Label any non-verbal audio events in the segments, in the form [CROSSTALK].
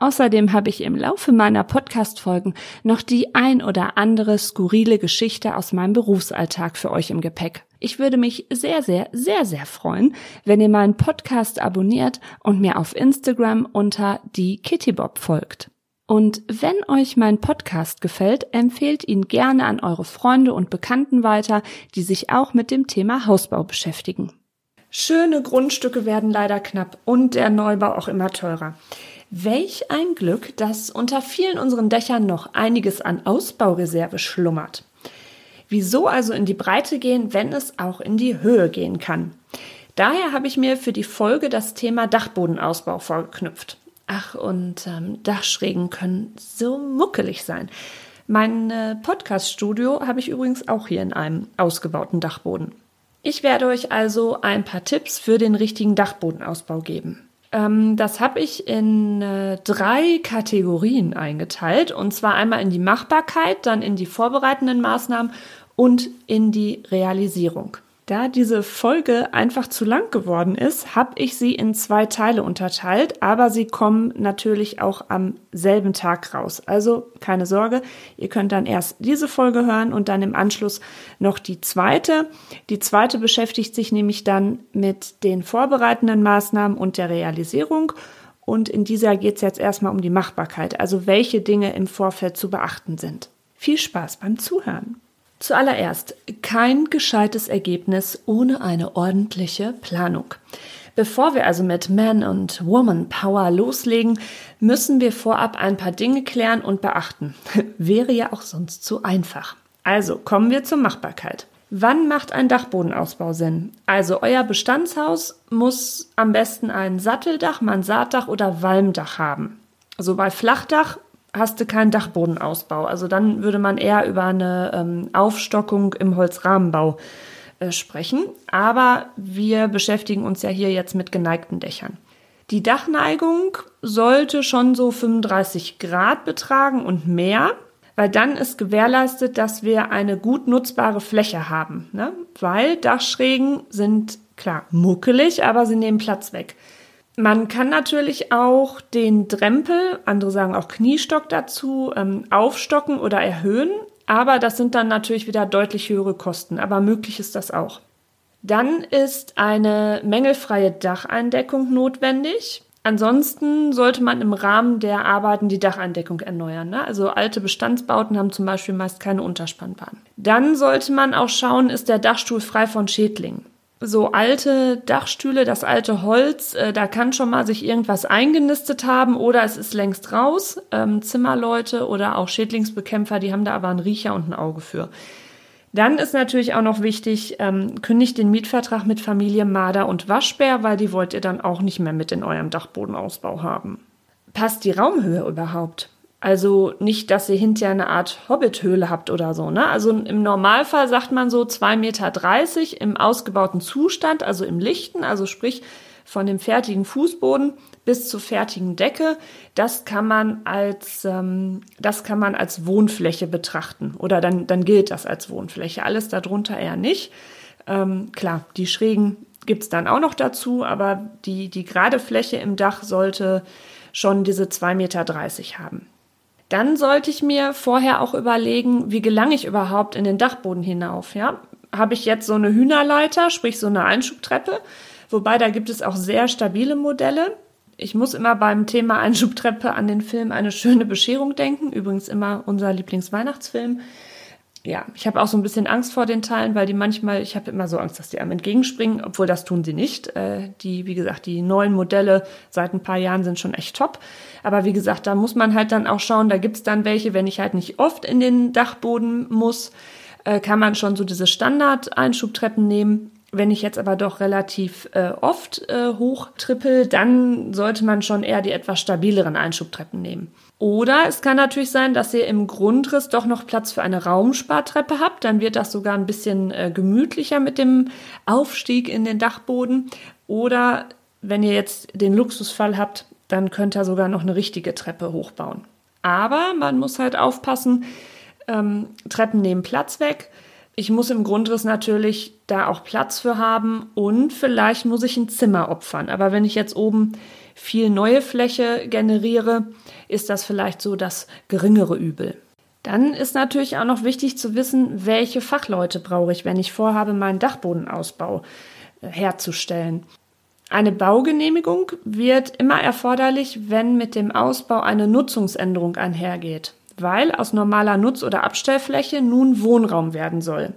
Außerdem habe ich im Laufe meiner Podcast-Folgen noch die ein oder andere skurrile Geschichte aus meinem Berufsalltag für euch im Gepäck. Ich würde mich sehr, sehr, sehr, sehr freuen, wenn ihr meinen Podcast abonniert und mir auf Instagram unter die Kittybob folgt. Und wenn euch mein Podcast gefällt, empfehlt ihn gerne an eure Freunde und Bekannten weiter, die sich auch mit dem Thema Hausbau beschäftigen. Schöne Grundstücke werden leider knapp und der Neubau auch immer teurer. Welch ein Glück, dass unter vielen unseren Dächern noch einiges an Ausbaureserve schlummert. Wieso also in die Breite gehen, wenn es auch in die Höhe gehen kann? Daher habe ich mir für die Folge das Thema Dachbodenausbau vorgeknüpft. Ach, und ähm, Dachschrägen können so muckelig sein. Mein äh, Podcast-Studio habe ich übrigens auch hier in einem ausgebauten Dachboden. Ich werde euch also ein paar Tipps für den richtigen Dachbodenausbau geben. Ähm, das habe ich in äh, drei Kategorien eingeteilt. Und zwar einmal in die Machbarkeit, dann in die vorbereitenden Maßnahmen und in die Realisierung. Da diese Folge einfach zu lang geworden ist, habe ich sie in zwei Teile unterteilt, aber sie kommen natürlich auch am selben Tag raus. Also keine Sorge, ihr könnt dann erst diese Folge hören und dann im Anschluss noch die zweite. Die zweite beschäftigt sich nämlich dann mit den vorbereitenden Maßnahmen und der Realisierung. Und in dieser geht es jetzt erstmal um die Machbarkeit, also welche Dinge im Vorfeld zu beachten sind. Viel Spaß beim Zuhören. Zuallererst kein gescheites Ergebnis ohne eine ordentliche Planung. Bevor wir also mit Man und Woman Power loslegen, müssen wir vorab ein paar Dinge klären und beachten. [LAUGHS] Wäre ja auch sonst zu einfach. Also kommen wir zur Machbarkeit. Wann macht ein Dachbodenausbau Sinn? Also euer Bestandshaus muss am besten ein Satteldach, Mansarddach oder Walmdach haben. So bei Flachdach hast du keinen Dachbodenausbau. Also dann würde man eher über eine ähm, Aufstockung im Holzrahmenbau äh, sprechen. Aber wir beschäftigen uns ja hier jetzt mit geneigten Dächern. Die Dachneigung sollte schon so 35 Grad betragen und mehr, weil dann ist gewährleistet, dass wir eine gut nutzbare Fläche haben. Ne? Weil Dachschrägen sind klar muckelig, aber sie nehmen Platz weg. Man kann natürlich auch den Drempel, andere sagen auch Kniestock dazu, ähm, aufstocken oder erhöhen, aber das sind dann natürlich wieder deutlich höhere Kosten, aber möglich ist das auch. Dann ist eine mängelfreie Dacheindeckung notwendig. Ansonsten sollte man im Rahmen der Arbeiten die Dacheindeckung erneuern. Ne? Also alte Bestandsbauten haben zum Beispiel meist keine Unterspannbahn. Dann sollte man auch schauen, ist der Dachstuhl frei von Schädlingen so alte Dachstühle, das alte Holz, äh, da kann schon mal sich irgendwas eingenistet haben oder es ist längst raus. Ähm, Zimmerleute oder auch Schädlingsbekämpfer, die haben da aber einen Riecher und ein Auge für. Dann ist natürlich auch noch wichtig, ähm, kündigt den Mietvertrag mit Familie Marder und Waschbär, weil die wollt ihr dann auch nicht mehr mit in eurem Dachbodenausbau haben. Passt die Raumhöhe überhaupt? Also nicht, dass ihr hinterher eine Art Hobbithöhle habt oder so. Ne? Also im Normalfall sagt man so 2,30 Meter im ausgebauten Zustand, also im Lichten, also sprich von dem fertigen Fußboden bis zur fertigen Decke. Das kann man als, ähm, das kann man als Wohnfläche betrachten. Oder dann, dann gilt das als Wohnfläche. Alles darunter eher nicht. Ähm, klar, die Schrägen gibt's dann auch noch dazu, aber die, die gerade Fläche im Dach sollte schon diese 2,30 Meter haben. Dann sollte ich mir vorher auch überlegen, wie gelange ich überhaupt in den Dachboden hinauf, ja? Habe ich jetzt so eine Hühnerleiter, sprich so eine Einschubtreppe? Wobei da gibt es auch sehr stabile Modelle. Ich muss immer beim Thema Einschubtreppe an den Film Eine schöne Bescherung denken. Übrigens immer unser Lieblingsweihnachtsfilm ja, ich habe auch so ein bisschen Angst vor den Teilen, weil die manchmal, ich habe immer so Angst, dass die einem entgegenspringen, obwohl das tun sie nicht. Äh, die, wie gesagt, die neuen Modelle seit ein paar Jahren sind schon echt top. Aber wie gesagt, da muss man halt dann auch schauen, da gibt's dann welche, wenn ich halt nicht oft in den Dachboden muss, äh, kann man schon so diese Standard-Einschubtreppen nehmen. Wenn ich jetzt aber doch relativ äh, oft äh, hochtrippel, dann sollte man schon eher die etwas stabileren Einschubtreppen nehmen. Oder es kann natürlich sein, dass ihr im Grundriss doch noch Platz für eine Raumspartreppe habt. Dann wird das sogar ein bisschen äh, gemütlicher mit dem Aufstieg in den Dachboden. Oder wenn ihr jetzt den Luxusfall habt, dann könnt ihr sogar noch eine richtige Treppe hochbauen. Aber man muss halt aufpassen, ähm, Treppen nehmen Platz weg. Ich muss im Grundriss natürlich da auch Platz für haben und vielleicht muss ich ein Zimmer opfern. Aber wenn ich jetzt oben viel neue Fläche generiere, ist das vielleicht so das geringere Übel. Dann ist natürlich auch noch wichtig zu wissen, welche Fachleute brauche ich, wenn ich vorhabe, meinen Dachbodenausbau äh, herzustellen. Eine Baugenehmigung wird immer erforderlich, wenn mit dem Ausbau eine Nutzungsänderung einhergeht, weil aus normaler Nutz- oder Abstellfläche nun Wohnraum werden soll.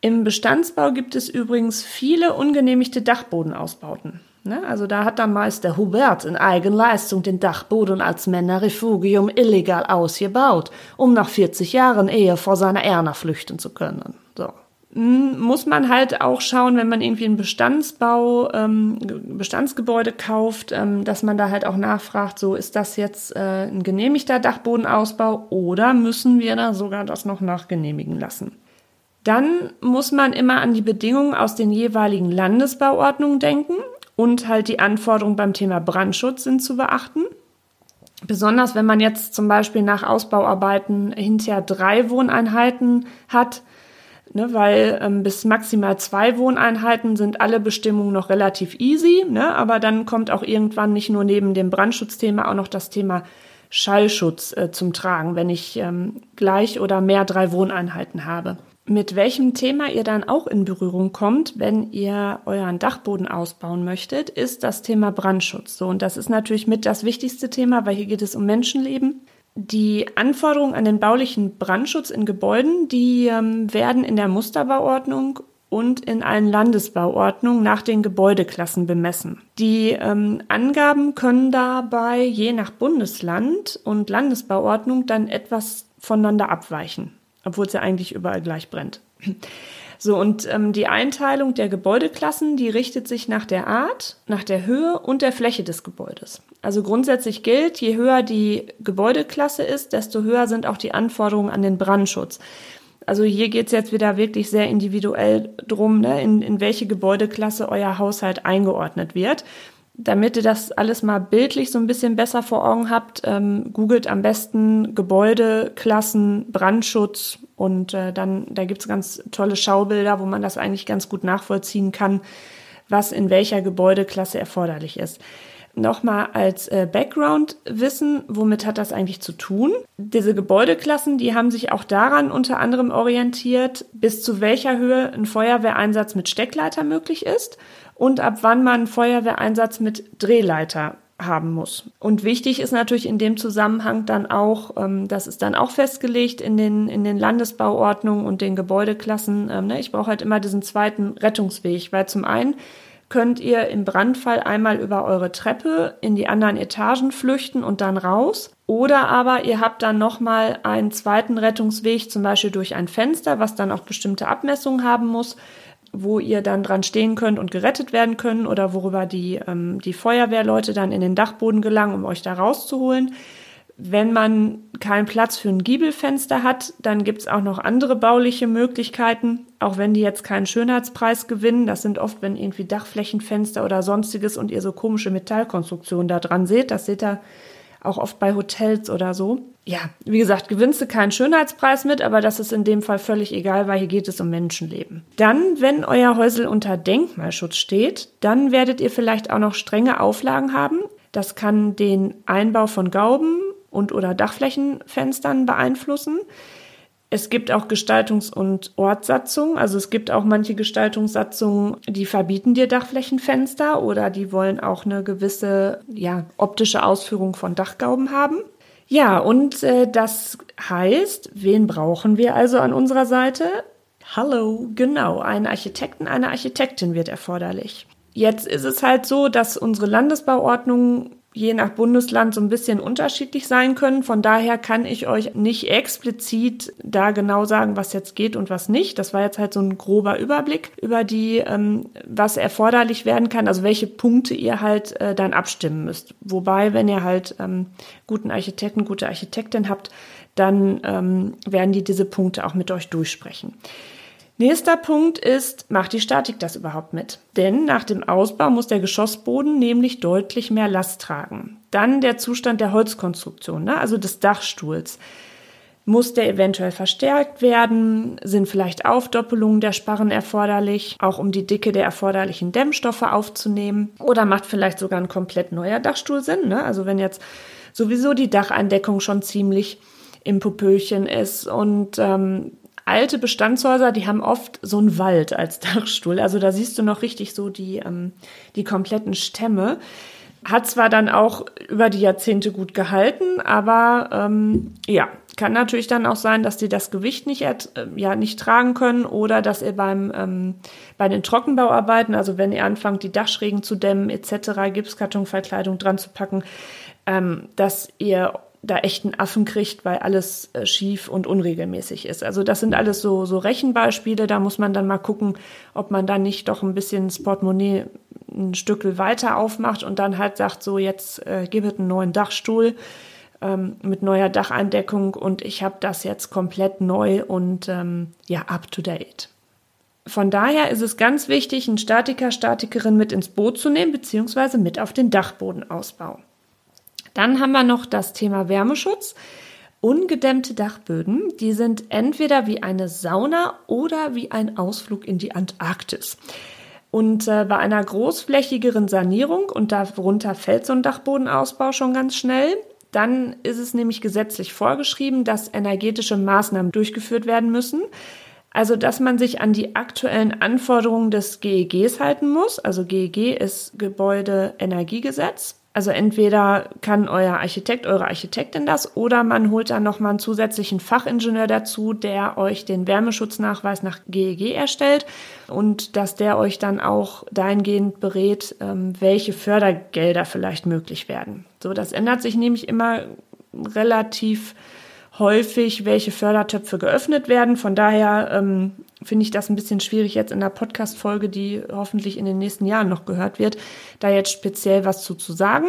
Im Bestandsbau gibt es übrigens viele ungenehmigte Dachbodenausbauten. Ne? Also da hat dann meist der Hubert in Eigenleistung den Dachboden als Männerrefugium illegal ausgebaut, um nach 40 Jahren Ehe vor seiner Erna flüchten zu können. So. Hm, muss man halt auch schauen, wenn man irgendwie einen Bestandsbau, ähm, Bestandsgebäude kauft, ähm, dass man da halt auch nachfragt, so ist das jetzt äh, ein genehmigter Dachbodenausbau oder müssen wir da sogar das noch nachgenehmigen lassen? Dann muss man immer an die Bedingungen aus den jeweiligen Landesbauordnungen denken und halt die Anforderungen beim Thema Brandschutz sind zu beachten. Besonders wenn man jetzt zum Beispiel nach Ausbauarbeiten hinterher drei Wohneinheiten hat, ne, weil ähm, bis maximal zwei Wohneinheiten sind alle Bestimmungen noch relativ easy, ne, aber dann kommt auch irgendwann nicht nur neben dem Brandschutzthema auch noch das Thema Schallschutz äh, zum Tragen, wenn ich ähm, gleich oder mehr drei Wohneinheiten habe. Mit welchem Thema ihr dann auch in Berührung kommt, wenn ihr euren Dachboden ausbauen möchtet, ist das Thema Brandschutz. So, und das ist natürlich mit das wichtigste Thema, weil hier geht es um Menschenleben. Die Anforderungen an den baulichen Brandschutz in Gebäuden, die ähm, werden in der Musterbauordnung und in allen Landesbauordnungen nach den Gebäudeklassen bemessen. Die ähm, Angaben können dabei je nach Bundesland und Landesbauordnung dann etwas voneinander abweichen obwohl es ja eigentlich überall gleich brennt. So, und ähm, die Einteilung der Gebäudeklassen, die richtet sich nach der Art, nach der Höhe und der Fläche des Gebäudes. Also grundsätzlich gilt, je höher die Gebäudeklasse ist, desto höher sind auch die Anforderungen an den Brandschutz. Also hier geht's jetzt wieder wirklich sehr individuell drum, ne, in, in welche Gebäudeklasse euer Haushalt eingeordnet wird. Damit ihr das alles mal bildlich so ein bisschen besser vor Augen habt, ähm, googelt am besten Gebäude, Klassen, Brandschutz und äh, dann, da gibt's ganz tolle Schaubilder, wo man das eigentlich ganz gut nachvollziehen kann, was in welcher Gebäudeklasse erforderlich ist. Nochmal als äh, Background wissen, womit hat das eigentlich zu tun? Diese Gebäudeklassen, die haben sich auch daran unter anderem orientiert, bis zu welcher Höhe ein Feuerwehreinsatz mit Steckleiter möglich ist und ab wann man Feuerwehreinsatz mit Drehleiter haben muss. Und wichtig ist natürlich in dem Zusammenhang dann auch, ähm, das ist dann auch festgelegt in den, in den Landesbauordnungen und den Gebäudeklassen. Ähm, ne? Ich brauche halt immer diesen zweiten Rettungsweg, weil zum einen könnt ihr im Brandfall einmal über eure Treppe in die anderen Etagen flüchten und dann raus. Oder aber ihr habt dann nochmal einen zweiten Rettungsweg, zum Beispiel durch ein Fenster, was dann auch bestimmte Abmessungen haben muss wo ihr dann dran stehen könnt und gerettet werden können oder worüber die, ähm, die Feuerwehrleute dann in den Dachboden gelangen, um euch da rauszuholen. Wenn man keinen Platz für ein Giebelfenster hat, dann gibt's auch noch andere bauliche Möglichkeiten, auch wenn die jetzt keinen Schönheitspreis gewinnen. Das sind oft, wenn irgendwie Dachflächenfenster oder sonstiges und ihr so komische Metallkonstruktionen da dran seht. Das seht ihr auch oft bei Hotels oder so. Ja, wie gesagt, gewinnst du keinen Schönheitspreis mit, aber das ist in dem Fall völlig egal, weil hier geht es um Menschenleben. Dann, wenn euer Häusel unter Denkmalschutz steht, dann werdet ihr vielleicht auch noch strenge Auflagen haben. Das kann den Einbau von Gauben und oder Dachflächenfenstern beeinflussen. Es gibt auch Gestaltungs- und Ortssatzungen. Also es gibt auch manche Gestaltungssatzungen, die verbieten dir Dachflächenfenster oder die wollen auch eine gewisse ja, optische Ausführung von Dachgauben haben. Ja, und äh, das heißt, wen brauchen wir also an unserer Seite? Hallo, genau, einen Architekten, eine Architektin wird erforderlich. Jetzt ist es halt so, dass unsere Landesbauordnung je nach Bundesland so ein bisschen unterschiedlich sein können. Von daher kann ich euch nicht explizit da genau sagen, was jetzt geht und was nicht. Das war jetzt halt so ein grober Überblick über die, ähm, was erforderlich werden kann, also welche Punkte ihr halt äh, dann abstimmen müsst. Wobei, wenn ihr halt ähm, guten Architekten, gute Architektin habt, dann ähm, werden die diese Punkte auch mit euch durchsprechen. Nächster Punkt ist, macht die Statik das überhaupt mit? Denn nach dem Ausbau muss der Geschossboden nämlich deutlich mehr Last tragen. Dann der Zustand der Holzkonstruktion, ne? also des Dachstuhls. Muss der eventuell verstärkt werden? Sind vielleicht Aufdoppelungen der Sparren erforderlich, auch um die Dicke der erforderlichen Dämmstoffe aufzunehmen? Oder macht vielleicht sogar ein komplett neuer Dachstuhl Sinn? Ne? Also wenn jetzt sowieso die Dacheindeckung schon ziemlich im Popöchen ist und ähm, alte Bestandshäuser, die haben oft so einen Wald als [LAUGHS] Dachstuhl. Also da siehst du noch richtig so die, ähm, die kompletten Stämme. Hat zwar dann auch über die Jahrzehnte gut gehalten, aber ähm, ja, kann natürlich dann auch sein, dass die das Gewicht nicht, äh, ja, nicht tragen können oder dass ihr beim, ähm, bei den Trockenbauarbeiten, also wenn ihr anfangt, die Dachschrägen zu dämmen etc., Gipskartonverkleidung dran zu packen, ähm, dass ihr da echt einen Affen kriegt, weil alles äh, schief und unregelmäßig ist. Also das sind alles so, so Rechenbeispiele. Da muss man dann mal gucken, ob man dann nicht doch ein bisschen das Portemonnaie ein Stückel weiter aufmacht und dann halt sagt, so jetzt äh, gib es einen neuen Dachstuhl ähm, mit neuer Dacheindeckung und ich habe das jetzt komplett neu und ähm, ja, up to date. Von daher ist es ganz wichtig, einen Statiker, Statikerin mit ins Boot zu nehmen, beziehungsweise mit auf den Dachbodenausbau. Dann haben wir noch das Thema Wärmeschutz. Ungedämmte Dachböden, die sind entweder wie eine Sauna oder wie ein Ausflug in die Antarktis. Und äh, bei einer großflächigeren Sanierung, und darunter fällt so ein Dachbodenausbau schon ganz schnell, dann ist es nämlich gesetzlich vorgeschrieben, dass energetische Maßnahmen durchgeführt werden müssen. Also, dass man sich an die aktuellen Anforderungen des GEGs halten muss. Also GEG ist Gebäudeenergiegesetz. Also entweder kann euer Architekt, eure Architektin das oder man holt dann nochmal einen zusätzlichen Fachingenieur dazu, der euch den Wärmeschutznachweis nach GEG e erstellt und dass der euch dann auch dahingehend berät, ähm, welche Fördergelder vielleicht möglich werden. So, das ändert sich nämlich immer relativ häufig, welche Fördertöpfe geöffnet werden. Von daher ähm, finde ich das ein bisschen schwierig jetzt in der Podcast-Folge, die hoffentlich in den nächsten Jahren noch gehört wird, da jetzt speziell was zu, zu sagen.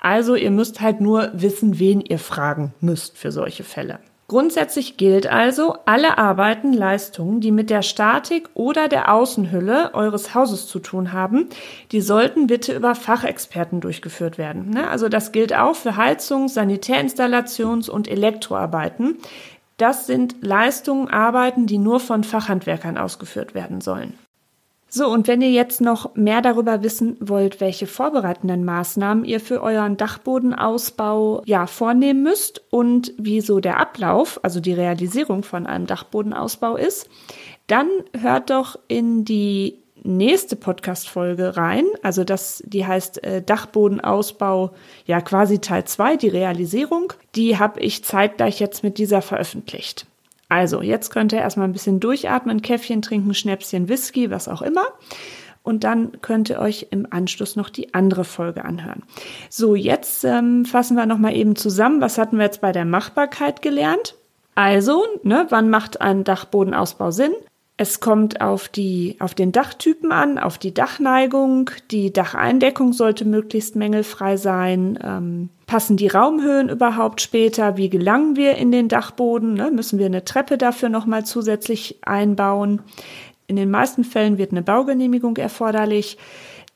Also ihr müsst halt nur wissen, wen ihr fragen müsst für solche Fälle. Grundsätzlich gilt also, alle Arbeiten, Leistungen, die mit der Statik oder der Außenhülle eures Hauses zu tun haben, die sollten bitte über Fachexperten durchgeführt werden. Ne? Also das gilt auch für Heizungs-, Sanitärinstallations- und Elektroarbeiten. Das sind Leistungen, Arbeiten, die nur von Fachhandwerkern ausgeführt werden sollen. So, und wenn ihr jetzt noch mehr darüber wissen wollt, welche vorbereitenden Maßnahmen ihr für euren Dachbodenausbau ja vornehmen müsst und wieso der Ablauf, also die Realisierung von einem Dachbodenausbau ist, dann hört doch in die nächste Podcast-Folge rein. Also das, die heißt äh, Dachbodenausbau, ja quasi Teil 2, die Realisierung. Die habe ich zeitgleich jetzt mit dieser veröffentlicht. Also, jetzt könnt ihr erstmal ein bisschen durchatmen, Käffchen trinken, Schnäpschen, Whisky, was auch immer. Und dann könnt ihr euch im Anschluss noch die andere Folge anhören. So, jetzt ähm, fassen wir nochmal eben zusammen. Was hatten wir jetzt bei der Machbarkeit gelernt? Also, ne, wann macht ein Dachbodenausbau Sinn? Es kommt auf die, auf den Dachtypen an, auf die Dachneigung. Die Dacheindeckung sollte möglichst mängelfrei sein. Ähm, passen die Raumhöhen überhaupt später? Wie gelangen wir in den Dachboden? Ne? Müssen wir eine Treppe dafür nochmal zusätzlich einbauen? In den meisten Fällen wird eine Baugenehmigung erforderlich.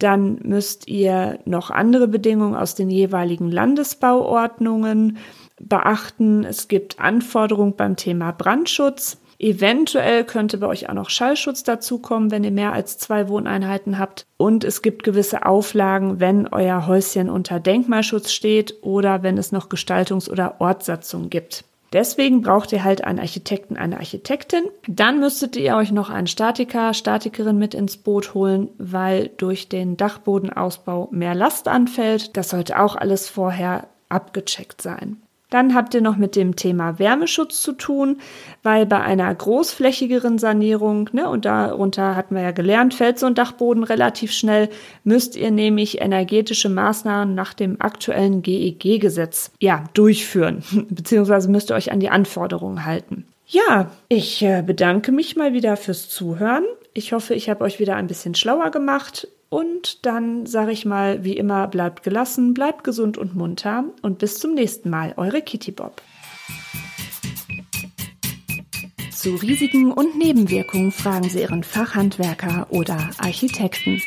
Dann müsst ihr noch andere Bedingungen aus den jeweiligen Landesbauordnungen beachten. Es gibt Anforderungen beim Thema Brandschutz. Eventuell könnte bei euch auch noch Schallschutz dazukommen, wenn ihr mehr als zwei Wohneinheiten habt. Und es gibt gewisse Auflagen, wenn euer Häuschen unter Denkmalschutz steht oder wenn es noch Gestaltungs- oder Ortsatzung gibt. Deswegen braucht ihr halt einen Architekten, eine Architektin. Dann müsstet ihr euch noch einen Statiker, Statikerin mit ins Boot holen, weil durch den Dachbodenausbau mehr Last anfällt. Das sollte auch alles vorher abgecheckt sein. Dann habt ihr noch mit dem Thema Wärmeschutz zu tun, weil bei einer großflächigeren Sanierung, ne, und darunter hatten wir ja gelernt, so ein Dachboden relativ schnell, müsst ihr nämlich energetische Maßnahmen nach dem aktuellen GEG-Gesetz, ja, durchführen, [LAUGHS] beziehungsweise müsst ihr euch an die Anforderungen halten. Ja, ich äh, bedanke mich mal wieder fürs Zuhören. Ich hoffe, ich habe euch wieder ein bisschen schlauer gemacht. Und dann sage ich mal, wie immer, bleibt gelassen, bleibt gesund und munter und bis zum nächsten Mal, eure Kitty Bob. Zu Risiken und Nebenwirkungen fragen Sie Ihren Fachhandwerker oder Architekten.